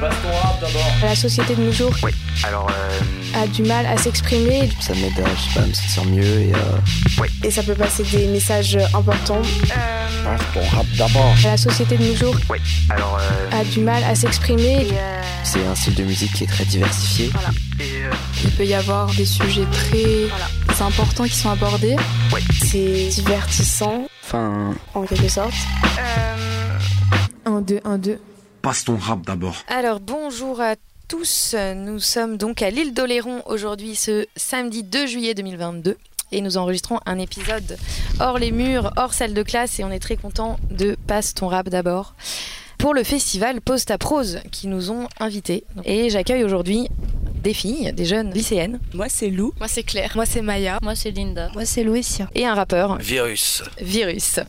Passe ton rap d'abord. La société de nos jours Oui, alors, euh, a du mal à s'exprimer Ça m'aide à, je sais pas, à me sentir mieux et euh, et ça peut passer des messages importants. Passe ton rap d'abord. La société de nos jours oui, alors, euh, a du mal à s'exprimer. c'est un style de musique qui est très diversifié. et, euh, Il peut y avoir des sujets très importants qui sont abordés. C'est divertissant Enfin, en quelque sorte. 1, 2, 1, 2. Passe ton rap d'abord. Alors bonjour à tous, nous sommes donc à l'île d'Oléron aujourd'hui ce samedi 2 juillet 2022 et nous enregistrons un épisode hors les murs, hors salle de classe et on est très content de Passe ton rap d'abord pour le festival Post à Prose qui nous ont invités. Et j'accueille aujourd'hui des filles, des jeunes lycéennes Moi, c'est Lou. Moi, c'est Claire. Moi, c'est Maya. Moi, c'est Linda. Moi, c'est Louisia. et un rappeur, Virus. Virus.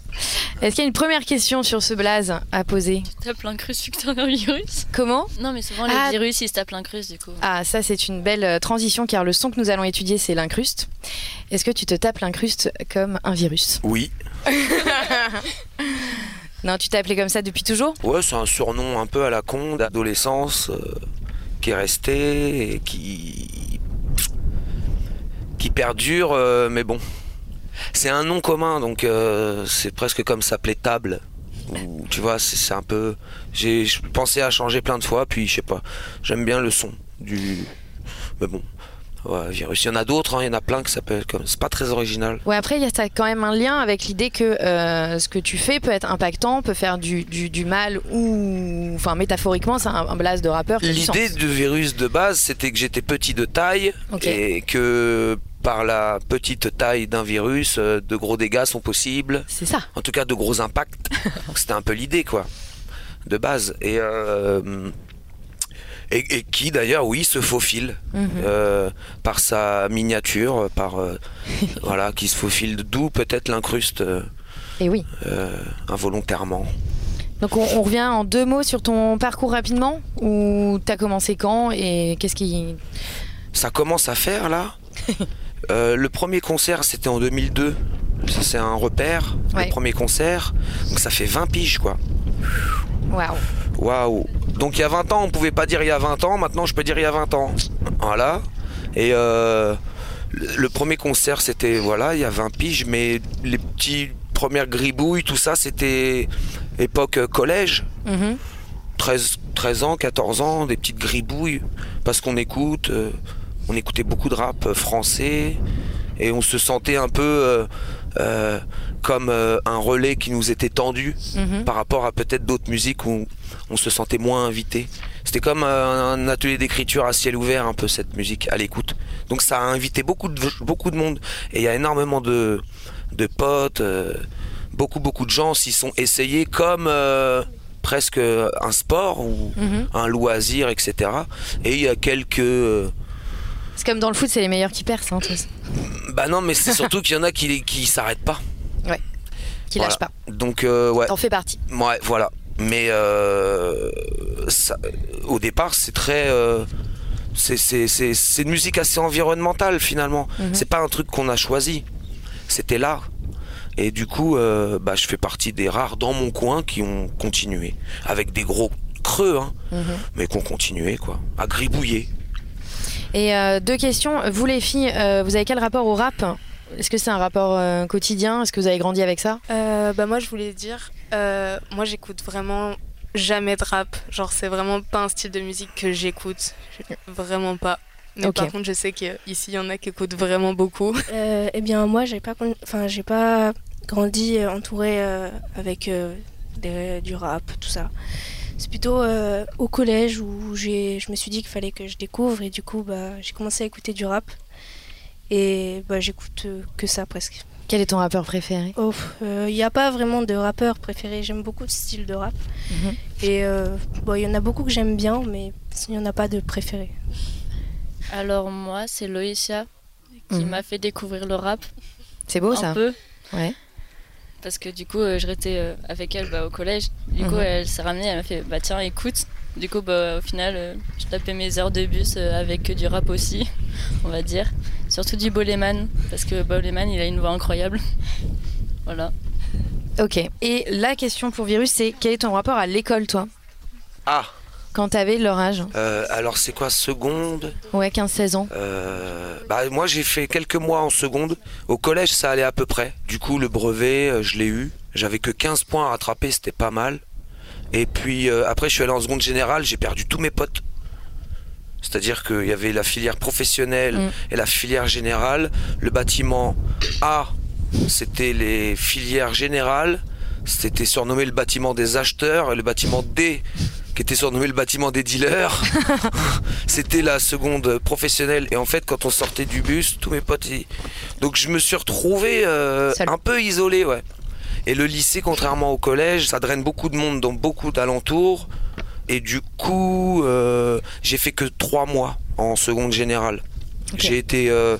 Est-ce qu'il y a une première question sur ce blaze à poser Tu tapes l'incruste vu que t'as un virus Comment Non, mais souvent, Ah. les virus, ils se tapent l'incruste, du coup. Ah, ça c'est une belle euh, transition car le son que nous allons étudier c'est l'incruste. Est-ce que tu te tapes l'incruste comme un virus Oui. Non, tu t'es appelé comme ça depuis toujours Ouais, c'est un surnom un peu à la con d'adolescence euh, qui est resté et qui. perdure, euh, mais bon. C'est un nom commun, donc euh, c'est presque comme s'appeler table. Tu vois, c'est un peu. J'ai pensais à changer plein de fois, puis je sais pas. J'aime bien le son du. Mais bon. Ouais, virus. Il y en a d'autres, hein, il y en a plein qui s'appellent comme. C'est pas très original. Ouais, après il y a quand même un lien avec l'idée que euh, ce que tu fais peut être impactant, peut faire du, du, du mal ou. Enfin, métaphoriquement, c'est un, un blaze de rappeur. L'idée du virus de base, c'était que j'étais petit de taille et que par la petite taille d'un virus, euh, de gros dégâts sont possibles. C'est ça. En tout cas, de gros impacts. C'était un peu l'idée, quoi, de base. Et, euh, et, et qui, d'ailleurs, oui, se faufile Mhm. euh, par sa miniature, par euh, voilà, qui se faufile. D'où peut-être l'incruste euh, Et oui. euh, involontairement. Donc on, on revient en deux mots sur ton parcours rapidement Ou t'as commencé quand et qu'est-ce qui. ça commence à faire là. Euh, le premier concert c'était en 2002. Ça c'est un repère. Ouais. Le premier concert. Donc ça fait 20 piges quoi. Waouh. Waouh. Donc il y a 20 ans on pouvait pas dire il y a 20 ans. Maintenant je peux dire il y a 20 ans. Voilà. Et euh, le, premier concert c'était voilà il y a 20 piges. Mais les petits premières gribouilles tout ça c'était époque euh, collège. Mhm. 13, 13 ans, 14 ans, des petites gribouilles, parce qu'on écoute, euh, on écoutait beaucoup de rap français, et on se sentait un peu euh, comme euh, un relais qui nous était tendu Mhm. par rapport à peut-être d'autres musiques où on se sentait moins invité. C'était comme euh, un atelier d'écriture à ciel ouvert, un peu cette musique à l'écoute. Donc ça a invité beaucoup de, beaucoup de monde, et il y a énormément de, de potes, euh, beaucoup beaucoup de gens s'y sont essayés comme presque un sport ou Mhm. un loisir, etc. Et il y a quelques... C'est comme dans le foot, c'est les meilleurs qui percent. Hein. Bah non, mais c'est surtout qu'il y en a qui, qui s'arrêtent pas. Qui Voilà. lâchent pas. Donc euh, ouais, T'en fais partie. ouais, voilà. Mais euh, ça- au départ, c'est très... euh, c'est- une musique assez environnementale finalement. Mhm. C'est pas un truc qu'on a choisi. C'était là. Et du coup, euh, bah, je fais partie des rares dans mon coin qui ont continué. Avec des gros creux, hein, Mhm. mais qui ont continué, quoi. À gribouiller. Et euh, deux questions. Vous les filles, euh, vous avez quel rapport au rap? Est-ce que c'est un rapport euh, quotidien? Est-ce que vous avez grandi avec ça? Euh, bah, moi, je voulais dire, euh, moi, j'écoute vraiment jamais de rap. Genre, c'est vraiment pas un style de musique que j'écoute. Vraiment pas. Mais Ok. par contre, je sais qu'ici, il y en a qui écoutent vraiment beaucoup. Euh, eh bien, moi, j'ai pas, con- enfin, j'ai pas grandi entouré euh, avec euh, des- du rap, tout ça. C'est plutôt euh, au collège où j'ai, je me suis dit qu'il fallait que je découvre et du coup bah, j'ai commencé à écouter du rap et bah, j'écoute euh, que ça presque. Quel est ton rappeur préféré? Il oh, n'y a pas vraiment de rappeur préféré, j'aime beaucoup de styles de rap Mhm. et bon, il y en a beaucoup que j'aime bien mais il n'y en a pas de préféré. Alors moi c'est Loïcia qui Mhm. m'a fait découvrir le rap. C'est beau un ça peu. Ouais. Parce que du coup, euh, je restais euh, avec elle bah, au collège. Du coup, Mhm. elle s'est ramenée, elle m'a fait Bah tiens, écoute. Du coup, bah, au final, euh, je tapais mes heures de bus euh, avec du rap aussi, on va dire. Surtout du Boleman, parce que Boleman, il a une voix incroyable. voilà. Ok. Et la question pour Virus, c'est quel est ton rapport à l'école, toi? Ah, Quand t'avais leur âge euh, alors c'est quoi, seconde? Ouais, 15-16 ans. Euh, bah, moi j'ai fait quelques mois en seconde. Au collège ça allait à peu près. Du coup le brevet euh, je l'ai eu. J'avais que 15 points à rattraper, c'était pas mal. Et puis euh, après je suis allé en seconde générale, j'ai perdu tous mes potes. C'est-à-dire qu'il y avait la filière professionnelle Mm. et la filière générale. Le bâtiment A, c'était les filières générales. C'était surnommé le bâtiment des acheteurs. Et le bâtiment D, qui était surnommé le bâtiment des dealers, c'était la seconde professionnelle. Et en fait, quand on sortait du bus, tous mes potes. ils- Donc je me suis retrouvé euh, un peu isolé, ouais. Et le lycée, contrairement au collège, ça draine beaucoup de monde dans beaucoup d'alentours. Et du coup, euh, j'ai fait que trois mois en seconde générale. J'ai été euh,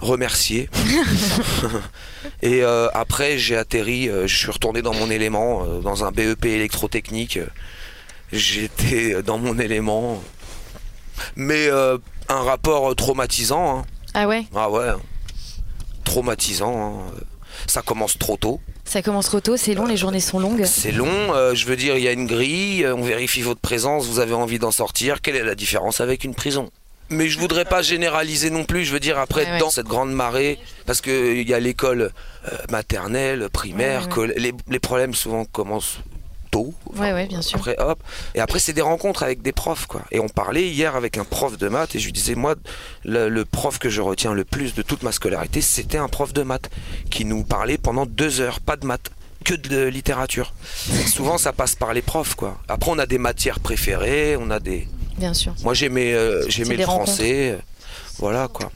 remercié. et euh, après, j'ai atterri, je suis retourné dans mon élément, dans un BEP électrotechnique. J'étais dans mon élément. Mais un rapport traumatisant. hein. Ah ouais Ah ouais. Traumatisant. hein. Ça commence trop tôt. Ça commence trop tôt, c'est long, les journées sont longues. C'est long, euh, je veux dire, il y a une grille, euh, on vérifie votre présence, vous avez envie d'en sortir. Quelle est la différence avec une prison? Mais je voudrais pas généraliser non plus, je veux dire après Ouais, ouais. dans cette grande marée, parce qu'il y a l'école euh, maternelle, primaire, Ouais, les problèmes souvent commencent tôt. Ouais, ouais, bien sûr. Après, hop. Et après, c'est des rencontres avec des profs, quoi. Et on parlait hier avec un prof de maths, et je lui disais, moi, le, le prof que je retiens le plus de toute ma scolarité, c'était un prof de maths, qui nous parlait pendant deux heures, pas de maths, que de littérature. Souvent, ça passe par les profs, quoi. Après, on a des matières préférées, on a des. Bien sûr. Moi, j'aimais euh, j'aimais le français. euh, Voilà, quoi.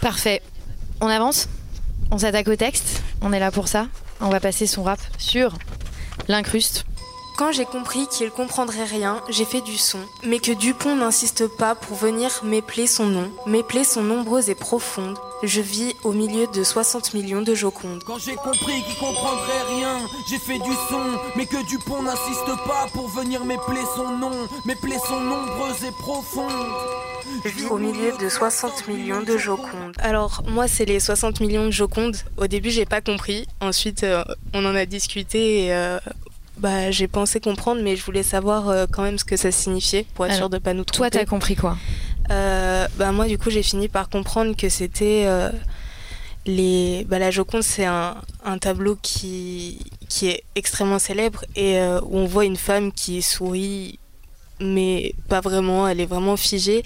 Parfait. On avance On s'attaque au texte On est là pour ça On va passer son rap sur l'incruste. Quand j'ai compris qu'il comprendrait rien, j'ai fait du son. Mais que Dupont n'insiste pas pour venir m'épeler son nom. Mes plaies sont nombreuses et profondes. Je vis au milieu de 60 millions de Jocondes. Quand j'ai compris qu'il comprendrait rien, j'ai fait du son, mais que Dupont n'insiste pas pour venir m'épeler son nom. Mes plaies sont nombreuses et profondes. Je vis au milieu de 60 millions de Jocondes. Alors, moi, c'est les 60 millions de Jocondes. Au début, j'ai pas compris. Ensuite, euh, on en a discuté et euh, bah, j'ai pensé comprendre, mais je voulais savoir euh, quand même ce que ça signifiait pour être Alors, sûr de pas nous Toi, tromper. t'as compris quoi? Euh, bah, moi, du coup, j'ai fini par comprendre que c'était. euh, les... bah, la Joconde, c'est un, un tableau qui, qui est extrêmement célèbre et euh, où on voit une femme qui sourit, mais pas vraiment, elle est vraiment figée.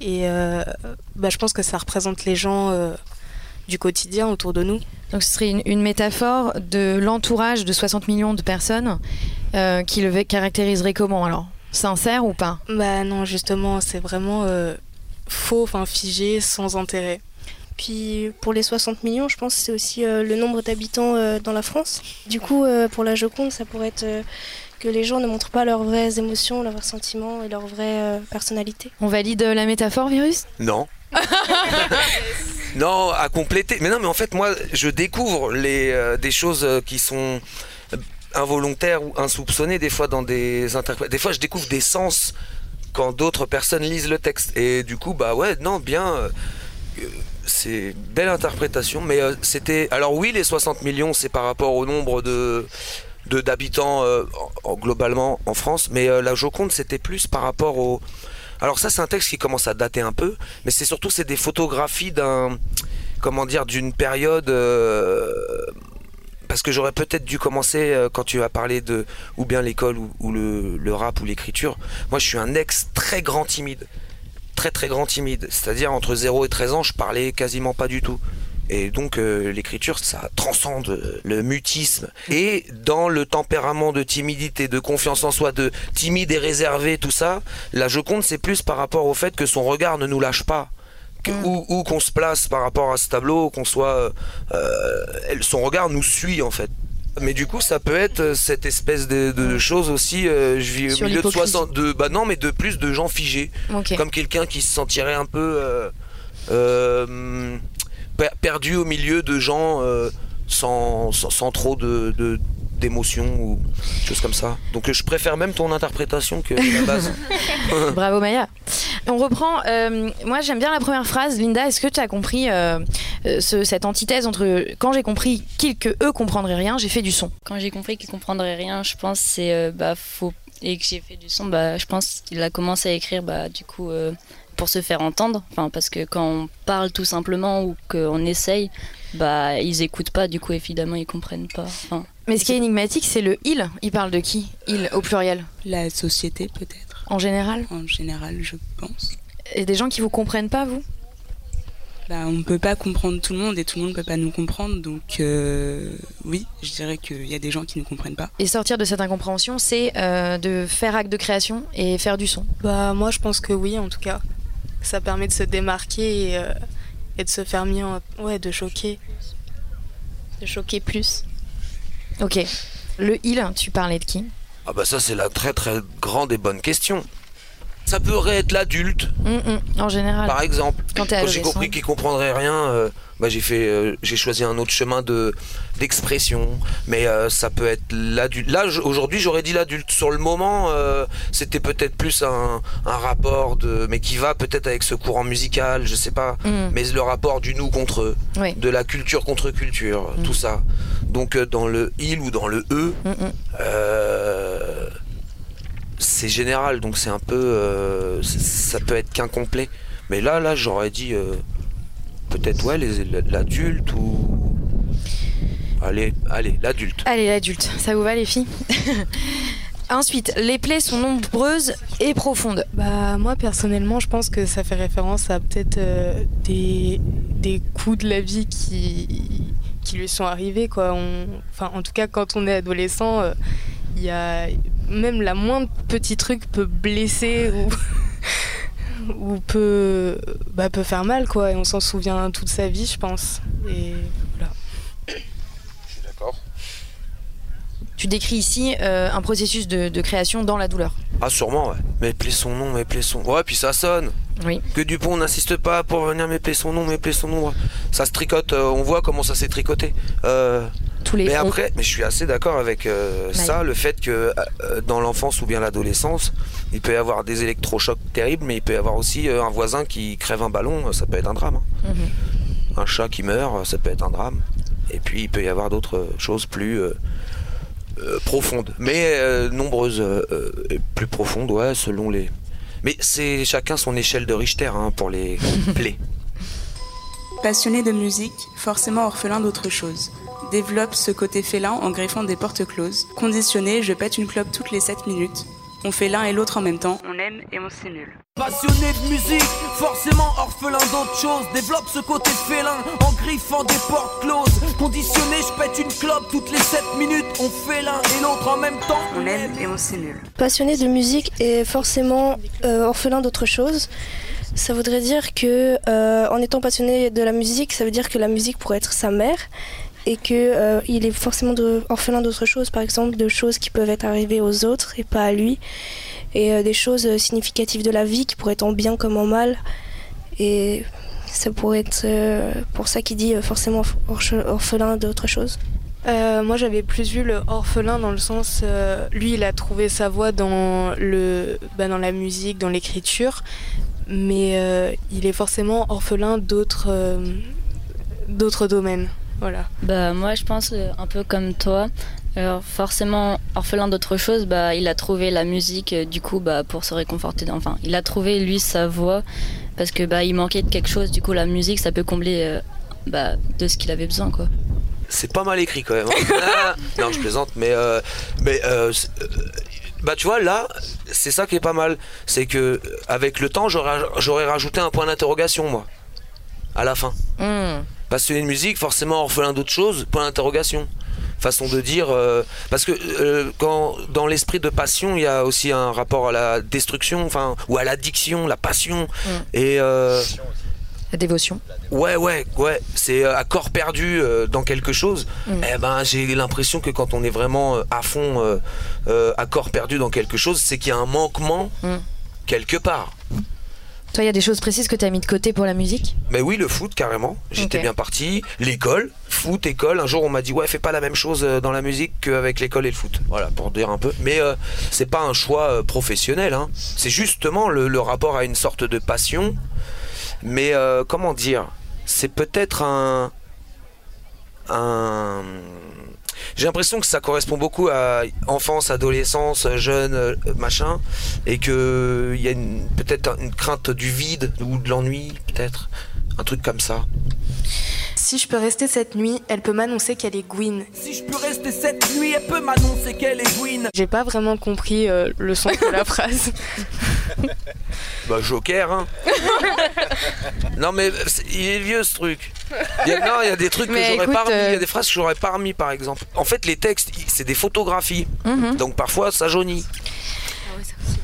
Et euh, bah, je pense que ça représente les gens du quotidien autour de nous. Donc ce serait une, une métaphore de l'entourage de 60 millions de personnes euh, qui le caractériserait comment alors? Sincère ou pas? Bah non, justement, c'est vraiment euh, faux, enfin figé, sans intérêt. Puis pour les 60 millions, je pense que c'est aussi euh, le nombre d'habitants euh, dans la France. Du coup, euh, pour la Joconde, ça pourrait être euh, que les gens ne montrent pas leurs vraies émotions, leurs vrais sentiments et leur vraie euh, personnalité. On valide la métaphore, Virus? Non. non, à compléter. Mais non, mais en fait, moi, je découvre les, euh, des choses euh, qui sont involontaires ou insoupçonnées, des fois dans des interprétations. Des fois, je découvre des sens quand d'autres personnes lisent le texte. Et du coup, bah ouais, non, bien. euh, c'est belle interprétation, mais c'était. Alors oui, les 60 millions, c'est par rapport au nombre de d'habitants en- en- globalement en France, mais la Joconde, c'était plus par rapport au. Alors ça, c'est un texte qui commence à dater un peu, mais c'est surtout c'est des photographies d'un, comment dire, d'une période. euh, parce que j'aurais peut-être dû commencer euh, quand tu as parlé de ou bien l'école ou, le, le rap ou l'écriture. Moi, je suis un ex très grand timide, très très grand timide. C'est-à-dire entre 0 et 13 ans, je parlais quasiment pas du tout. Et donc euh, l'écriture, ça transcende euh, le mutisme. Et dans le tempérament de timidité, de confiance en soi, de timide et réservé, tout ça, la Joconde, c'est plus par rapport au fait que son regard ne nous lâche pas. Que- Où, où qu'on se place par rapport à ce tableau, qu'on soit... euh, son regard nous suit en fait. Mais du coup, ça peut être cette espèce de, de chose aussi. euh, je vis au milieu de l'hypocrisie. 60. De, bah non, mais de plus de gens figés. Comme quelqu'un qui se sentirait un peu euh, euh, per- perdu au milieu de gens euh, sans, sans, sans trop de. de d'émotion ou choses comme ça. Donc je préfère même ton interprétation que la base. Bravo Maya. On reprend. euh, moi j'aime bien la première phrase. Linda, est-ce que tu as compris euh, ce- cette antithèse entre quand j'ai compris qu'ils que eux comprendraient rien, j'ai fait du son? Quand j'ai compris qu'il comprendrait rien, je pense c'est euh, bah faut et que j'ai fait du son, bah je pense qu'il a commencé à écrire bah du coup euh, pour se faire entendre. Enfin parce que quand on parle tout simplement ou qu'on essaye, bah ils écoutent pas. Du coup évidemment ils comprennent pas. Enfin, Mais ce qui est énigmatique, c'est le il. Il parle de qui? Il au pluriel. La société peut-être, En général? en général, je pense. Et des gens qui vous comprennent pas, vous? Bah, on ne peut pas comprendre tout le monde et tout le monde ne peut pas nous comprendre. Donc euh, oui, je dirais qu'il y a des gens qui ne comprennent pas. Et sortir de cette incompréhension, c'est euh, de faire acte de création et faire du son. Bah moi je pense que oui en tout cas. Ça permet de se démarquer et, euh, et de se faire mieux, en- ouais, de choquer. De choquer plus. Ok. Le il, tu parlais de qui? Ah bah ça c'est la très très grande et bonne question. Ça pourrait être l'adulte, Hum, hum, En général. par exemple. Quand j'ai compris qu'il comprendrait rien, euh, bah j'ai fait, euh, j'ai choisi un autre chemin de d'expression. Mais euh, ça peut être l'adulte. Là aujourd'hui j'aurais dit l'adulte. Sur le moment, euh, c'était peut-être plus un, un rapport de, mais qui va peut-être avec ce courant musical, je sais pas. Hum. Mais le rapport du nous contre eux, Oui. de la culture contre culture, Mm. tout ça. Donc dans le il ou dans le e, c'est général, donc c'est un peu, euh, ça peut être qu'incomplet. Mais là, là, j'aurais dit euh, peut-être ouais, l'adulte ou allez, allez, l'adulte. Allez, l'adulte. Ça vous va, les filles? Ensuite, les plaies sont nombreuses et profondes. Bah moi personnellement je pense que ça fait référence à peut-être euh, des, des coups de la vie qui, qui lui sont arrivés quoi. On- Enfin en tout cas quand on est adolescent, euh, il y a même la moindre petit truc peut blesser ou, ou peut, bah, peut faire mal quoi. Et on s'en souvient toute sa vie je pense. Et voilà. D'accord. Tu décris ici euh, un processus de, de création dans la douleur. Ah sûrement, ouais. M'épeler son nom, m'épeler son. Ouais, puis ça sonne. Oui. Que Dupont n'insiste pas pour venir m'épeler son nom, m'épeler son nom. Ça se tricote. euh, on voit comment ça s'est tricoté. Euh, Tous les Mais on- après, mais je suis assez d'accord avec euh, ça, le fait que euh, dans l'enfance ou bien l'adolescence, il peut y avoir des électrochocs terribles, mais il peut y avoir aussi euh, un voisin qui crève un ballon, ça peut être un drame. hein. Mhm. Un chat qui meurt, ça peut être un drame. Et puis il peut y avoir d'autres choses plus euh, euh, profondes, mais euh, nombreuses, euh, euh, et plus profondes, ouais, selon les. Mais c'est chacun son échelle de Richter hein, pour les plaies. Passionné de musique, forcément orphelin d'autre chose. Développe ce côté félin en greffant des portes closes. Conditionné, je pète une clope toutes les 7 minutes. On fait l'un et l'autre en même temps. On aime et on s'émule. Passionné de musique, forcément orphelin d'autre chose. Développe ce côté félin en griffant des portes closes. Conditionné, je pète une clope toutes les 7 minutes. On fait l'un et l'autre en même temps. On aime et on s'émule. Passionné de musique et forcément euh, orphelin d'autre chose. Ça voudrait dire que euh, en étant passionné de la musique, ça veut dire que la musique pourrait être sa mère et que euh, il est forcément orphelin d'autre chose, par exemple de choses qui peuvent être arrivées aux autres et pas à lui, et euh, des choses euh, significatives de la vie qui pourraient être en bien comme en mal. Et ça pourrait être euh, pour ça qu'il dit forcément orphelin d'autre chose. Euh, moi j'avais plus vu le orphelin dans le sens, lui il a trouvé sa voie dans, le, bah, dans la musique, dans l'écriture, mais il est forcément orphelin d'autres d'autres domaines. Voilà. Bah moi je pense euh, un peu comme toi. Alors forcément orphelin d'autre chose, bah il a trouvé la musique euh, du coup bah pour se réconforter. dans- Enfin il a trouvé lui sa voix parce que bah il manquait de quelque chose. Du coup la musique ça peut combler euh, bah, de ce qu'il avait besoin quoi. c'est pas mal écrit quand même. hein. non, je plaisante, mais euh, mais euh, euh, bah tu vois là, c'est ça qui est pas mal, c'est que euh, avec le temps, j'aurais j'aurais rajouté un point d'interrogation moi à la fin. Hmm. Passionné de musique, forcément orphelin d'autre chose, point d'interrogation. Façon de dire. euh, parce que euh, quand dans l'esprit de passion, il y a aussi un rapport à la destruction, enfin, ou à l'addiction, la passion. Et. euh, La dévotion. Ouais, ouais, ouais. C'est euh, à corps perdu dans quelque chose. Mm. Eh ben, j'ai l'impression que quand on est vraiment à fond, à corps perdu dans quelque chose, c'est qu'il y a un manquement Mm. quelque part. Toi, il y a des choses précises que tu as mis de côté pour la musique Mais oui, le foot, carrément. J'étais bien parti. L'école, foot, école. Un jour, on m'a dit, ouais, fais pas la même chose euh, dans la musique qu'avec l'école et le foot. Voilà, pour dire un peu. Mais euh, c'est pas un choix euh, professionnel. hein. C'est justement le, le rapport à une sorte de passion. Mais euh, comment dire? C'est peut-être un. Un. J'ai l'impression que ça correspond beaucoup à enfance, adolescence, jeune, euh, machin, et que il y a peut-être une crainte du vide ou de l'ennui, peut-être, un truc comme ça. Si je peux rester cette nuit, elle peut m'annoncer qu'elle est Gwyn. Si je peux rester cette nuit, elle peut m'annoncer qu'elle est Gwyn. J'ai pas vraiment compris euh, le sens de la phrase. Bah Joker, hein. non mais c'est- il est vieux ce truc. Il y a, non, il y a des trucs que j'aurais écoute, pas remis, il y euh, a des phrases que j'aurais pas remis par exemple. En fait, les textes, i- c'est des photographies, Mhm. donc parfois ça jaunit.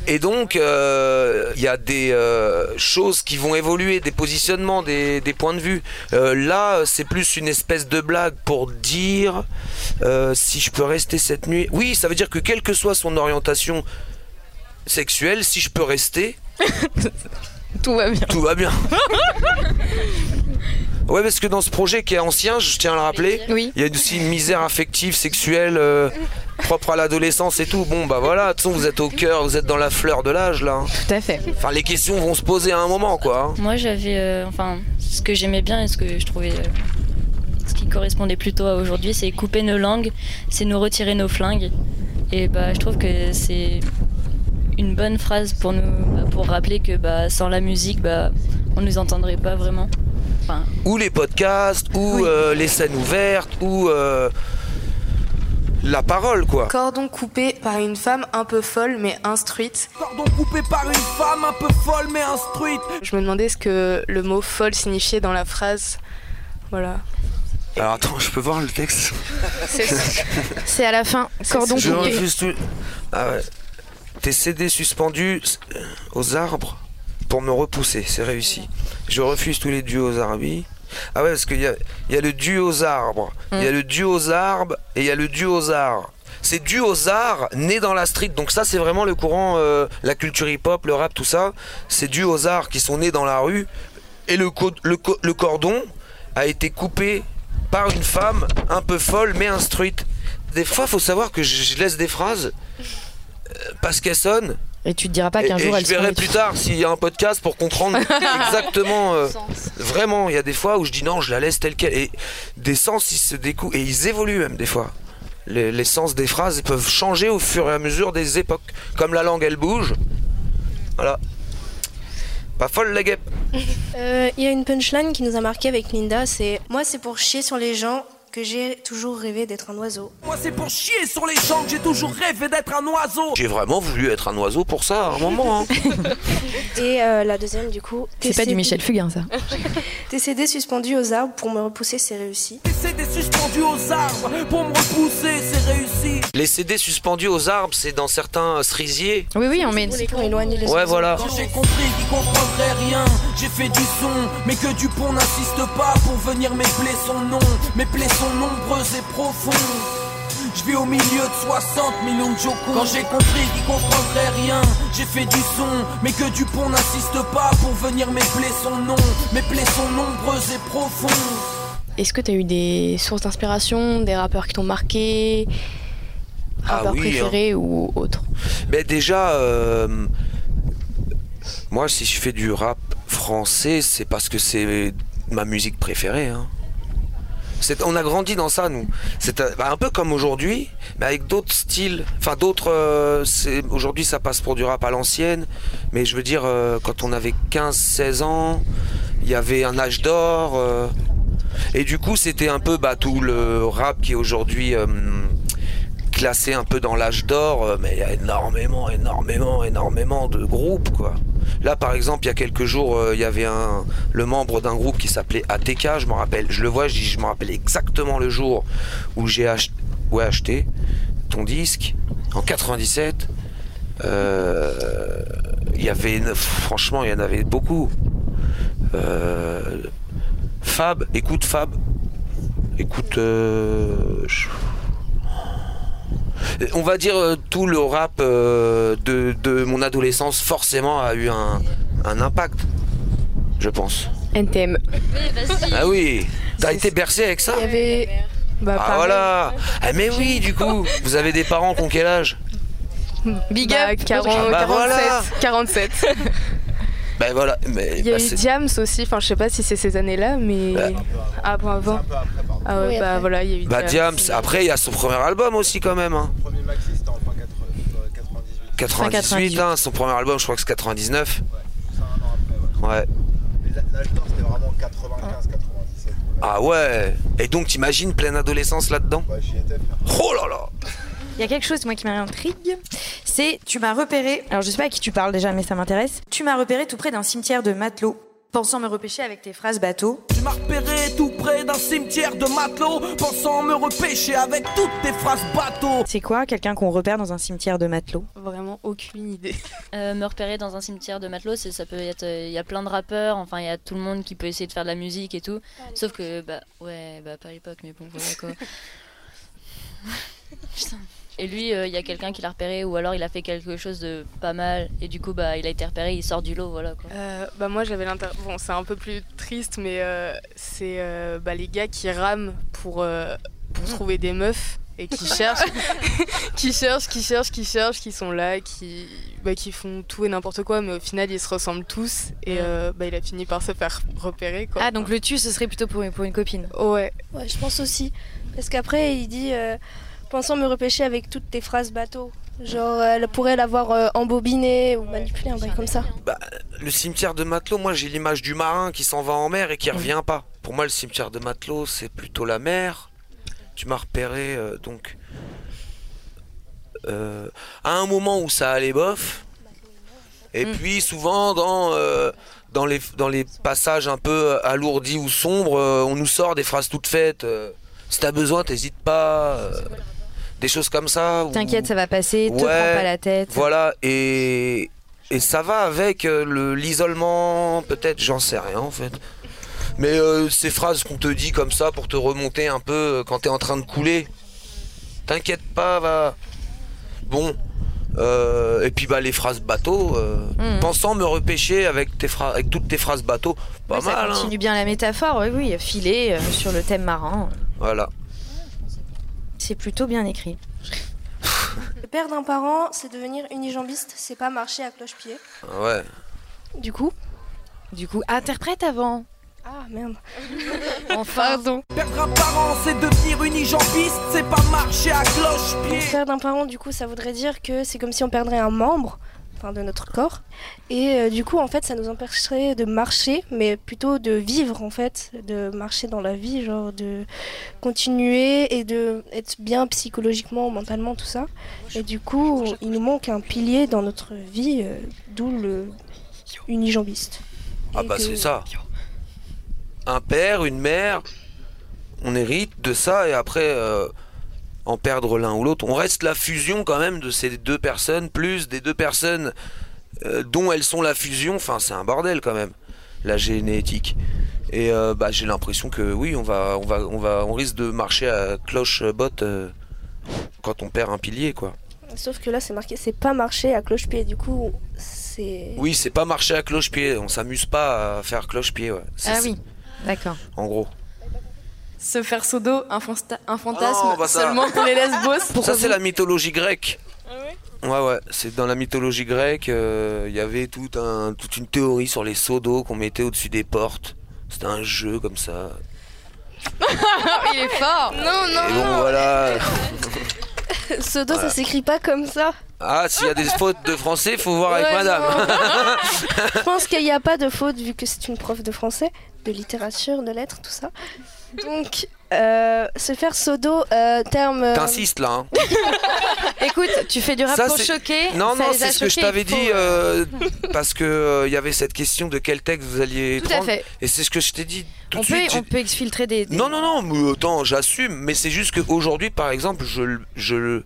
Et donc, euh, il y a des euh, choses qui vont évoluer, des positionnements, des, des points de vue. Euh, là, c'est plus une espèce de blague pour dire euh, si je peux rester cette nuit. Oui, ça veut dire que quelle que soit son orientation sexuelle, si je peux rester, Tout va bien. tout va bien. Ouais, parce que dans ce projet qui est ancien, je tiens à le rappeler, Oui. il y a aussi une misère affective, sexuelle, euh, propre à l'adolescence et tout. Bon, bah voilà, de toute façon, vous êtes au cœur, vous êtes dans la fleur de l'âge, là. Tout à fait. Enfin, les questions vont se poser à un moment, quoi. hein. Moi, j'avais. euh, enfin, ce que j'aimais bien et ce que je trouvais. euh, ce qui correspondait plutôt à aujourd'hui, c'est couper nos langues, c'est nous retirer nos flingues. Et bah, je trouve que c'est une bonne phrase pour nous bah, pour rappeler que bah, sans la musique, bah, on nous entendrait pas vraiment. Enfin, Ou les podcasts, ou euh, les scènes ouvertes, ou euh, la parole, quoi. Cordon coupé par une femme un peu folle mais instruite. Cordon coupé par une femme un peu folle mais instruite. Je me demandais ce que le mot folle signifiait dans la phrase. Voilà. Alors attends, je peux voir le texte C'est à la fin. Cordon Je coupé. refuse tout. Ah ouais. Tes CD suspendus aux arbres pour me repousser, c'est réussi. Je refuse tous les dieux aux arbres. Ah ouais, parce qu'il y a, y a le dieu aux arbres, il y a le dieu aux arbres et il y a le dieu aux arts. C'est dû aux arts nés dans la street. Donc ça, c'est vraiment le courant, euh, la culture hip-hop, le rap, tout ça. C'est dû aux arts qui sont nés dans la rue. Et le, co- le, co- le cordon a été coupé par une femme un peu folle mais instruite. Des fois, faut savoir que je laisse des phrases parce qu'elles sonnent. Et tu te diras pas qu'un jour et elle je verrai plus tard s'il y a un podcast pour comprendre exactement. euh, vraiment, il y a des fois où je dis non, je la laisse telle qu'elle. Et des sens, ils se découpent et ils évoluent même des fois. Les, les sens des phrases peuvent changer au fur et à mesure des époques. Comme la langue, elle bouge. Voilà. Pas folle la guêpe. Euh, Il y a une punchline qui nous a marqué avec Linda, c'est Moi c'est pour chier sur les gens que j'ai toujours rêvé d'être un oiseau. Moi c'est pour chier sur les gens que j'ai toujours rêvé d'être un oiseau. J'ai vraiment voulu être un oiseau pour ça à un moment. hein. Et euh, la deuxième du coup, C'est pas du Michel Fugain ça. Tes CD suspendus aux arbres pour me repousser, c'est réussi. C'est des suspendus aux arbres pour me repousser, c'est réussi. Les CD suspendus aux arbres, c'est dans certains cerisiers. Oui, oui, on met. Les pour éloigner les Ouais, voilà. Quand j'ai compris qu'ils comprendraient rien, j'ai fait du son, mais que Dupont n'insiste pas pour venir mes plaies sont nombreuses et profondes. Je vis au milieu de 60 millions de jocons. Quand j'ai compris qu'ils comprendraient rien, j'ai fait du son, mais que Dupont n'insiste pas pour venir mes plaies sont non, mes plaies sont nombreuses et profondes. Est-ce que tu as eu des sources d'inspiration, des rappeurs qui t'ont marqué, Ah rappeurs oui, préférés ou autres Mais déjà, euh, moi, si je fais du rap français, c'est parce que c'est ma musique préférée. hein. On a grandi dans ça, nous. C'est un, bah, un peu comme aujourd'hui, mais avec d'autres styles. Enfin, d'autres. euh, aujourd'hui, ça passe pour du rap à l'ancienne. Mais je veux dire, euh, quand on avait 15-16 ans, il y avait un âge d'or. euh, et du coup, c'était un peu bah, tout le rap qui est aujourd'hui. Classé un peu dans l'âge d'or, euh, mais il y a énormément, énormément, énormément de groupes, quoi. Là, par exemple, il y a quelques jours, euh, il y avait un, le membre d'un groupe qui s'appelait ATK, je me rappelle, je le vois, je, je me rappelle exactement le jour où j'ai acheté ton disque, en 97. Euh, Il y avait, franchement, il y en avait beaucoup. Fab, écoute Fab, écoute, euh, on va dire euh, tout le rap euh, de, de mon adolescence forcément a eu un, un impact, je pense. NTM. Ah oui, t'as été bercé avec ça Il y avait. Bah, Ah voilà Ah mais oui du coup, vous avez des parents qui ont quel âge? Big up 40, Ah bah 47. voilà. 47. Ben voilà, mais Il y a bah, eu Diams aussi, enfin je sais pas si c'est ces années-là, mais. Ah bon, avant. Ah ouais, Oui, bah après. voilà, il y a eu Bah Diams. Après il y a son premier album aussi quand même. Hein. Premier maxi, c'était en fin 98. 98, hein, son premier album je crois que c'est 99. Ouais. Mais la- L'âge d'or, c'était vraiment 95, 97. Ah ouais Et donc t'imagines pleine adolescence là-dedans? Ouais, j'y étais, frère. Oh là là Il y a quelque chose moi qui m'intrigue, c'est tu m'as repéré. Alors je sais pas à qui tu parles déjà, mais ça m'intéresse. Tu m'as repéré tout près d'un cimetière de matelots, pensant me repêcher avec tes phrases bateau. Tu m'as repéré tout près d'un cimetière de matelots, pensant me repêcher avec toutes tes phrases bateaux. C'est quoi quelqu'un qu'on repère dans un cimetière de matelots? Vraiment aucune idée. Euh, me repérer dans un cimetière de matelots, c'est- ça peut être. Il y a plein de rappeurs, enfin, il y a tout le monde qui peut essayer de faire de la musique et tout. Sauf que, bah, ouais, bah, pas à l'époque, mais bon, voilà quoi. Putain. Et lui, euh, il y a quelqu'un qui l'a repéré, ou alors il a fait quelque chose de pas mal, et du coup, bah, il a été repéré, il sort du lot, voilà quoi. Euh, bah moi j'avais l'inter... Bon c'est un peu plus triste mais euh, c'est euh, bah, les gars qui rament pour, euh, pour trouver des meufs et qui cherchent, qui cherchent, qui cherchent, qui cherchent, qui sont là, qui, bah, qui font tout et n'importe quoi mais au final ils se ressemblent tous et euh, bah, il a fini par se faire repérer quoi. Ah donc le tu ce serait plutôt pour, pour une copine. Ouais. Ouais, je pense aussi. Parce qu'après, il dit euh, pensant me repêcher avec toutes tes phrases bateau. Genre, elle pourrait l'avoir euh, embobiné ou manipulé, un bail comme ça. Bah, le cimetière de matelot, moi j'ai l'image du marin qui s'en va en mer et qui revient pas. Pour moi, le cimetière de matelot, c'est plutôt la mer. Tu m'as repéré, euh, donc. euh, à un moment où ça allait bof. Et puis souvent dans, euh, dans, les, dans les passages un peu alourdis ou sombres, euh, on nous sort des phrases toutes faites. euh, si t'as besoin, t'hésites pas. Des choses comme ça. T'inquiète, ça va passer, te Ouais, prends pas la tête. Voilà, et, et ça va avec euh, le- l'isolement, peut-être, j'en sais rien en fait. Mais euh, ces phrases qu'on te dit comme ça pour te remonter un peu euh, quand t'es en train de couler. T'inquiète pas, va. Bon. euh, et puis bah les phrases bateau, euh, Mhm. pensant me repêcher avec, tes phrases, avec toutes tes phrases bateau, pas Ouais, ça mal. hein. continue bien la métaphore, oui, oui, filer sur le thème marin. Voilà. C'est plutôt bien écrit. Le père d'un parent, c'est devenir unijambiste, c'est pas marcher à cloche-pied. Ouais. Du coup Du coup, interprète avant. Ah merde. Enfin. Pardon. Perdre un parent, c'est devenir unijambiste, c'est pas marcher à cloche-pied. Perdre un parent, du coup, ça voudrait dire que c'est comme si on perdrait un membre enfin, de notre corps. Et euh, du coup, en fait, ça nous empêcherait de marcher, mais plutôt de vivre, en fait, de marcher dans la vie, genre de continuer et de être bien psychologiquement, mentalement, tout ça. Et du coup, il nous manque un pilier dans notre vie, euh, d'où le unijambiste. Ah Et bah que- c'est ça. Un père, une mère, on hérite de ça et après euh, en perdre l'un ou l'autre. On reste la fusion quand même de ces deux personnes, plus des deux personnes euh, dont elles sont la fusion. Enfin c'est un bordel quand même, la génétique. Et euh, bah, j'ai l'impression que oui, on va, on va, on va, on risque de marcher à cloche-botte euh, quand on perd un pilier quoi. Sauf que là, c'est marqué, c'est pas marcher à cloche-pied. Du coup, c'est. Oui, c'est pas marcher à cloche-pied. On s'amuse pas à faire cloche-pied. Ouais. C'est- Ah oui, d'accord. En gros. Se faire sodo, un, fanta- un fantasme Ah non, bah ça- seulement pour les lesbos. Ça, c'est la mythologie grecque. Ouais, ouais, c'est dans la mythologie grecque, euh, il y avait tout un, toute une théorie sur les seaux d'eau qu'on mettait au-dessus des portes. C'était un jeu comme ça. Il est fort Non, non, Et bon, non voilà. Sodo, Voilà. ça s'écrit pas comme ça. Ah, s'il y a des fautes de français, faut voir avec madame. Je pense qu'il n'y a pas de faute vu que c'est une prof de français, de littérature, de lettres, tout ça. Donc, Euh, se faire sodo, euh, terme. euh, T'insistes là. hein. Écoute, tu fais du rap Ça, pour c'est- choquer. Non, ça non, les a c'est ce que je choqués, t'avais il dit euh, euh, parce que euh, il y avait cette question de quel texte vous alliez Tout à prendre. fait. Et c'est ce que je t'ai dit tout on, de peut, suite. on peut exfiltrer des. des- Non, non, non, mais attends, j'assume, mais c'est juste qu'aujourd'hui, par exemple, je, le- je le.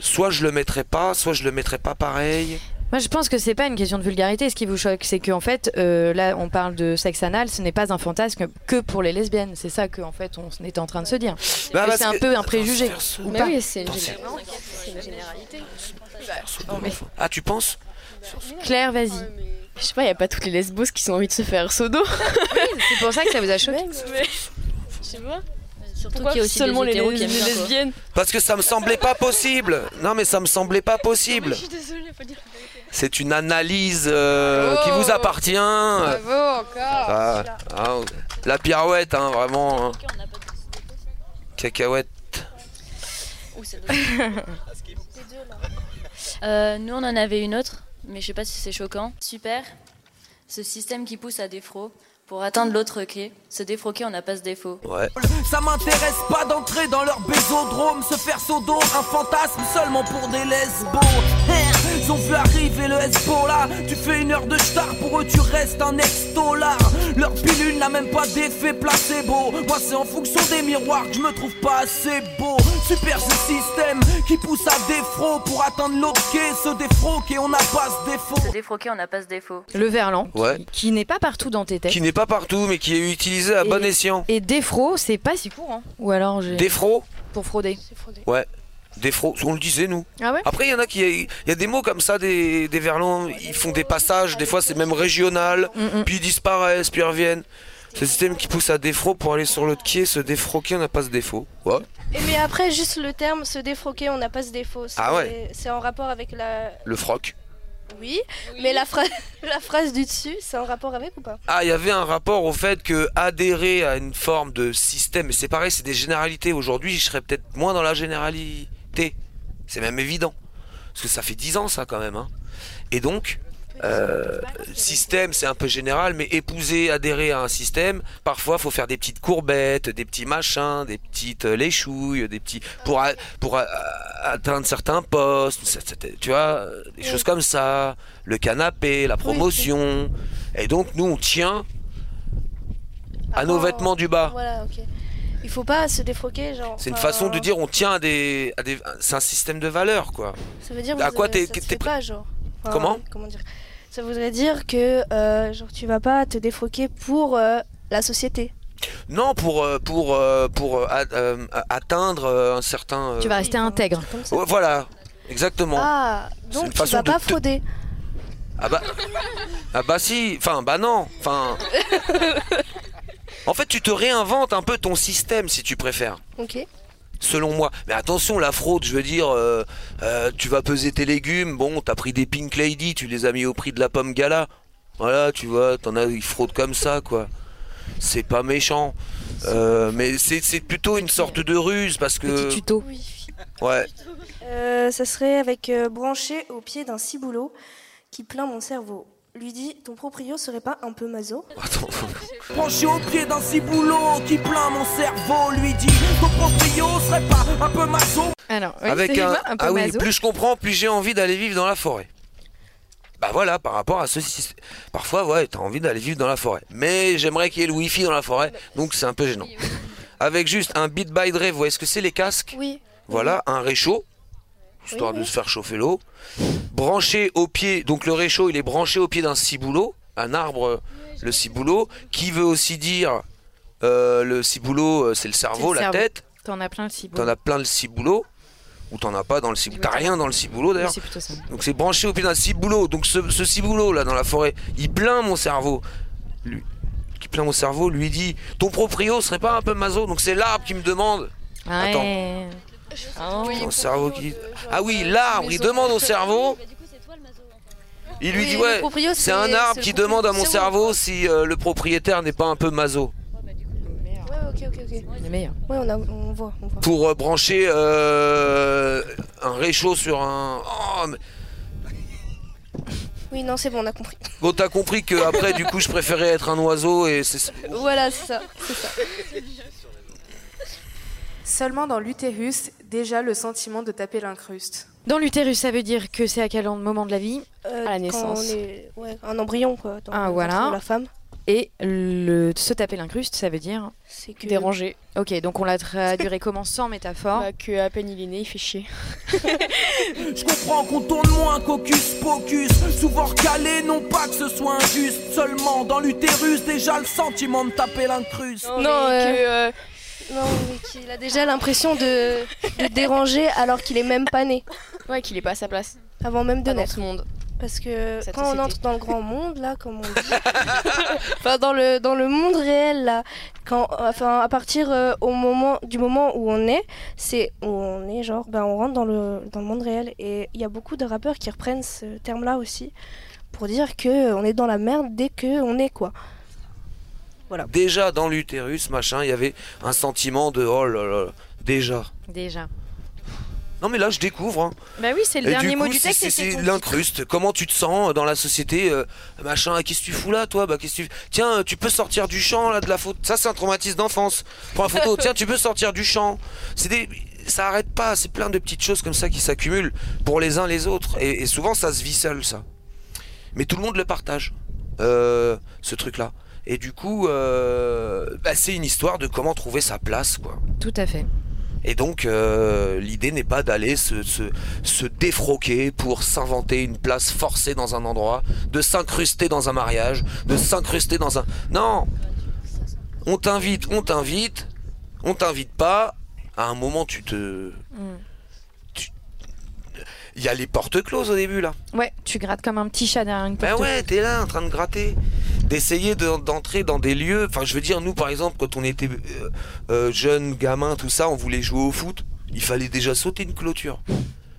Soit je le mettrais pas, soit je le mettrais pas pareil. Moi, je pense que c'est pas une question de vulgarité. Ce qui vous choque, c'est qu'en fait, euh, là, on parle de sexe anal. Ce n'est pas un fantasme que pour les lesbiennes. C'est ça qu'en fait, on était en train de se dire. Bah, c'est un que- peu un préjugé. ou Mais pas. oui, c'est une, généralité. Ah, tu penses? Claire, vas-y. Je sais pas, il y a pas toutes les lesbos qui ont envie de se faire sodo. C'est pour ça que ça vous a choqué. Mais- Je sais pas. Surtout Pourquoi qu'il y a aussi seulement des les, les quoi. lesbiennes Parce que ça me semblait pas possible. Non, mais ça me semblait pas possible. désolée, faut dire. C'est une analyse euh, qui vous appartient. Bravo encore. Ah, ah, la pirouette, hein, vraiment. hein. Cacahuète. Euh, nous, on en avait une autre, mais je sais pas si c'est choquant. Super. Ce système qui pousse à défaut pour atteindre l'autre quai. Se défroquer, on n'a pas ce défaut. Ouais. Ça m'intéresse pas d'entrer dans leur bésodrome, se faire sodo, un fantasme seulement pour des lesbos. Hein, Ils ont vu arriver le Hezbollah, tu fais une heure de star, pour eux tu restes un ex-dollar. Leur pilule n'a même pas d'effet placebo. Moi c'est en fonction des miroirs que je me trouve pas assez beau. Super ce système qui pousse à défro pour atteindre l'autre quai, se défroquer, on n'a pas ce défaut. Se défroquer, on n'a pas ce défaut. Le verlan, Ouais. qui n'est pas partout dans tes textes. Qui n'est pas partout, mais qui est utilisé à Et- bon escient. Et défro, c'est pas si courant. Ou alors j'ai. Défro Pour frauder. Ouais. Défro, on le disait nous. Ah ouais? Après, il y en a qui. Il y a des mots comme ça, des, des verlans, ils font des passages, des fois c'est même régional, Mm, puis ils disparaissent, puis ils reviennent. C'est le système qui pousse à défro pour aller sur l'autre quai, se défroquer, on n'a pas ce défaut. Ouais. Et mais après, juste le terme se défroquer, on n'a pas ce défaut. Ah ouais. C'est en rapport avec la. Le froc. Oui, mais la, phra- la phrase du dessus, c'est en rapport avec ou pas? Ah, il y avait un rapport au fait que adhérer à une forme de système, et c'est pareil, c'est des généralités. Aujourd'hui, je serais peut-être moins dans la généralité. C'est même évident. Parce que ça fait 10 ans, ça, quand même. hein. Et donc, euh, système, c'est un peu général, mais épouser, adhérer à un système, parfois, faut faire des petites courbettes, des petits machins, des petites euh, léchouilles, des petits. pour, a- pour a- atteindre certains postes, tu vois, des choses comme ça. Le canapé, la promotion. Et donc, nous, on tient à nos vêtements du bas. Voilà, ok. Il faut pas se défroquer, genre. C'est une façon de dire on tient à des, à des c'est un système de valeurs quoi. Ça veut dire à vous- quoi t'es- pas, genre. Enfin, Comment? Comment dire? Ça voudrait dire que euh, genre tu vas pas te défroquer pour euh, la société. Non pour euh, pour pour a- atteindre un certain. euh, Tu vas rester intègre. voilà, exactement. Ah, donc tu vas pas te- frauder. Ah bah ah bah si, enfin bah non, enfin. En fait, tu te réinventes un peu ton système si tu préfères. Ok. Selon moi. Mais attention, la fraude, je veux dire, euh, euh, tu vas peser tes légumes, bon, t'as pris des Pink Lady, tu les as mis au prix de la pomme gala. Voilà, tu vois, t'en as, ils fraudent comme ça, quoi. C'est pas méchant. Euh, mais c'est plutôt une sorte de ruse parce que. Petit tuto. Ouais. Euh, ça serait avec euh, branché au pied d'un ciboulot qui plaint mon cerveau. Lui dit ton proprio serait pas un peu maso? Branché au pied d'un ciboulot qui plaint mon cerveau, lui dit Ton proprio serait pas un peu maso Alors, oui, Avec un. peu ah oui, maso. plus je comprends, plus j'ai envie d'aller vivre dans la forêt. Bah voilà, par rapport à ce système. Parfois, ouais, t'as envie d'aller vivre dans la forêt. Mais j'aimerais qu'il y ait le wifi dans la forêt, donc c'est un peu gênant. Avec juste un beat by Dre, vous voyez ce que c'est les casques? Oui. Voilà, un réchaud, histoire de se faire chauffer l'eau. Branché au pied, donc le réchaud, il est branché au pied d'un ciboulot, un arbre, le ciboulot, qui veut aussi dire euh, le ciboulot, euh, c'est le cerveau, le la cerveau. tête. T'en as plein le ciboulot. T'en as plein le ciboulot, ou t'en as pas dans le ciboulot. T'as rien dans le ciboulot d'ailleurs. Oui. Donc c'est branché au pied d'un ciboulot. Donc ce, ce ciboulot là dans la forêt, il plaint mon cerveau. Lui, qui plaint mon cerveau, lui dit Ton proprio serait pas un peu maso Donc c'est l'arbre qui me demande. Attends. Oh. Cerveau qui. Ah oui, l'arbre, il demande au cerveau. Il lui Oui, dit Ouais, c'est un arbre qui demande à mon cerveau. si euh, le propriétaire n'est pas un peu maso. Ouais, ok, ok, ok. Il est meilleur. Ouais, on, a, on voit, on voit. Pour euh, brancher euh, un réchaud sur un. Oh, mais- Oui, non, c'est bon, on a compris. Bon, t'as compris que après, du coup, je préférais être un oiseau et c'est. Voilà, c'est ça, c'est ça. Seulement dans l'utérus, déjà le sentiment de taper l'incruste. Dans l'utérus, ça veut dire que c'est à quel moment de la vie? Euh, À la quand naissance. on est- ouais, un embryon, quoi. Dans Ah, voilà. la femme. Et le se taper l'incruste, ça veut dire C'est que. Dérangé. Ok, donc on l'a traduit comment sans métaphore? Bah, que à peine il est né, il fait chier. Je comprends qu'on tourne moins qu'Hocus Pocus. Souvent recalé, non pas que ce soit injuste. Seulement dans l'utérus, déjà le sentiment de taper l'incruste. Non, mais euh, que, euh, Non, mais qu'il a déjà l'impression de, de déranger alors qu'il est même pas né, ouais, qu'il est pas à sa place. avant même de Pas dans naître. ce monde. Parce que Cette quand on société. entre dans le grand monde, là, comme on dit, enfin, dans, le, dans le monde réel, là, quand, enfin, à partir euh, au moment, du moment où on est, c'est où on est, genre, ben, on rentre dans le, dans le monde réel. Et il y a beaucoup de rappeurs qui reprennent ce terme-là aussi pour dire que on est dans la merde dès que on est, quoi. Déjà dans l'utérus, machin, il y avait un sentiment de oh là là, déjà. déjà. Non mais là je découvre. hein. Bah oui, c'est le Et dernier du mot du texte. c'est l'incruste. Comment tu te sens dans la société, euh, machin Qu'est-ce que tu fous là, toi? Bah qu'est-ce que tu Tiens, tu peux sortir du champ là de la faute. Ça c'est un traumatisme d'enfance. Prends la photo. Tiens, tu peux sortir du champ. C'est des, ça arrête pas. C'est plein de petites choses comme ça qui s'accumulent pour les uns les autres. Et, et souvent ça se vit seul ça. Mais tout le monde le partage, euh, ce truc-là. Et du coup, euh, bah, c'est une histoire de comment trouver sa place, quoi. Tout à fait. Et donc, euh, l'idée n'est pas d'aller se, se, se défroquer pour s'inventer une place forcée dans un endroit, de s'incruster dans un mariage, de s'incruster dans un... Non On t'invite, on t'invite, on t'invite pas. À un moment, tu te... tu- Il y a les portes closes au début, là. Ouais, tu grattes comme un petit chat derrière une porte. Ben ouais, t'es là en train de gratter, d'essayer de- d'entrer dans des lieux. Enfin, je veux dire, nous par exemple, quand on était euh, euh, jeunes, gamins, tout ça, on voulait jouer au foot. Il fallait déjà sauter une clôture.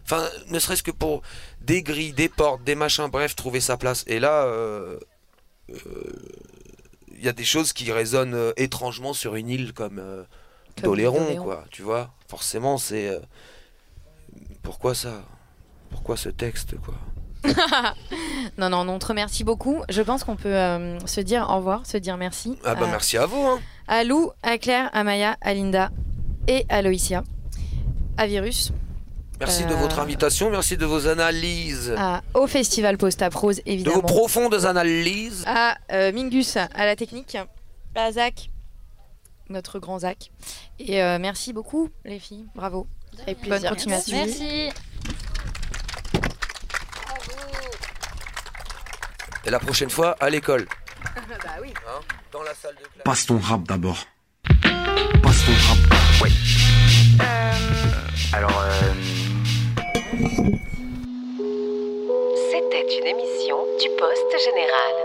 Enfin, ne serait-ce que pour des grilles, des portes, des machins, bref, trouver sa place. Et là, euh, euh, il y a des choses qui résonnent étrangement sur une île comme Comme d'Oléron, quoi. Tu vois, forcément, c'est pourquoi ça? Pourquoi ce texte, quoi? non, non, on te remercie beaucoup. Je pense qu'on peut euh, se dire au revoir, se dire merci. Ah bah à- merci à vous. Hein. À Lou, à Claire, à Maya, à Linda et à Loïcia. À Virus. Merci de Euh, votre invitation, merci de vos analyses, à- au Festival Post Prose, de évidemment. vos profondes analyses. à euh, Mingus, à la technique, à Zach, notre grand Zach. Et euh, merci beaucoup, les filles. Bravo. Avec Bonne continuation. Merci. Et la prochaine fois, à l'école. bah oui. Hein, dans la salle de classe. Passe ton rap d'abord. Passe ton rap. Oui. Alors, euh, C'était une émission du Poste Général.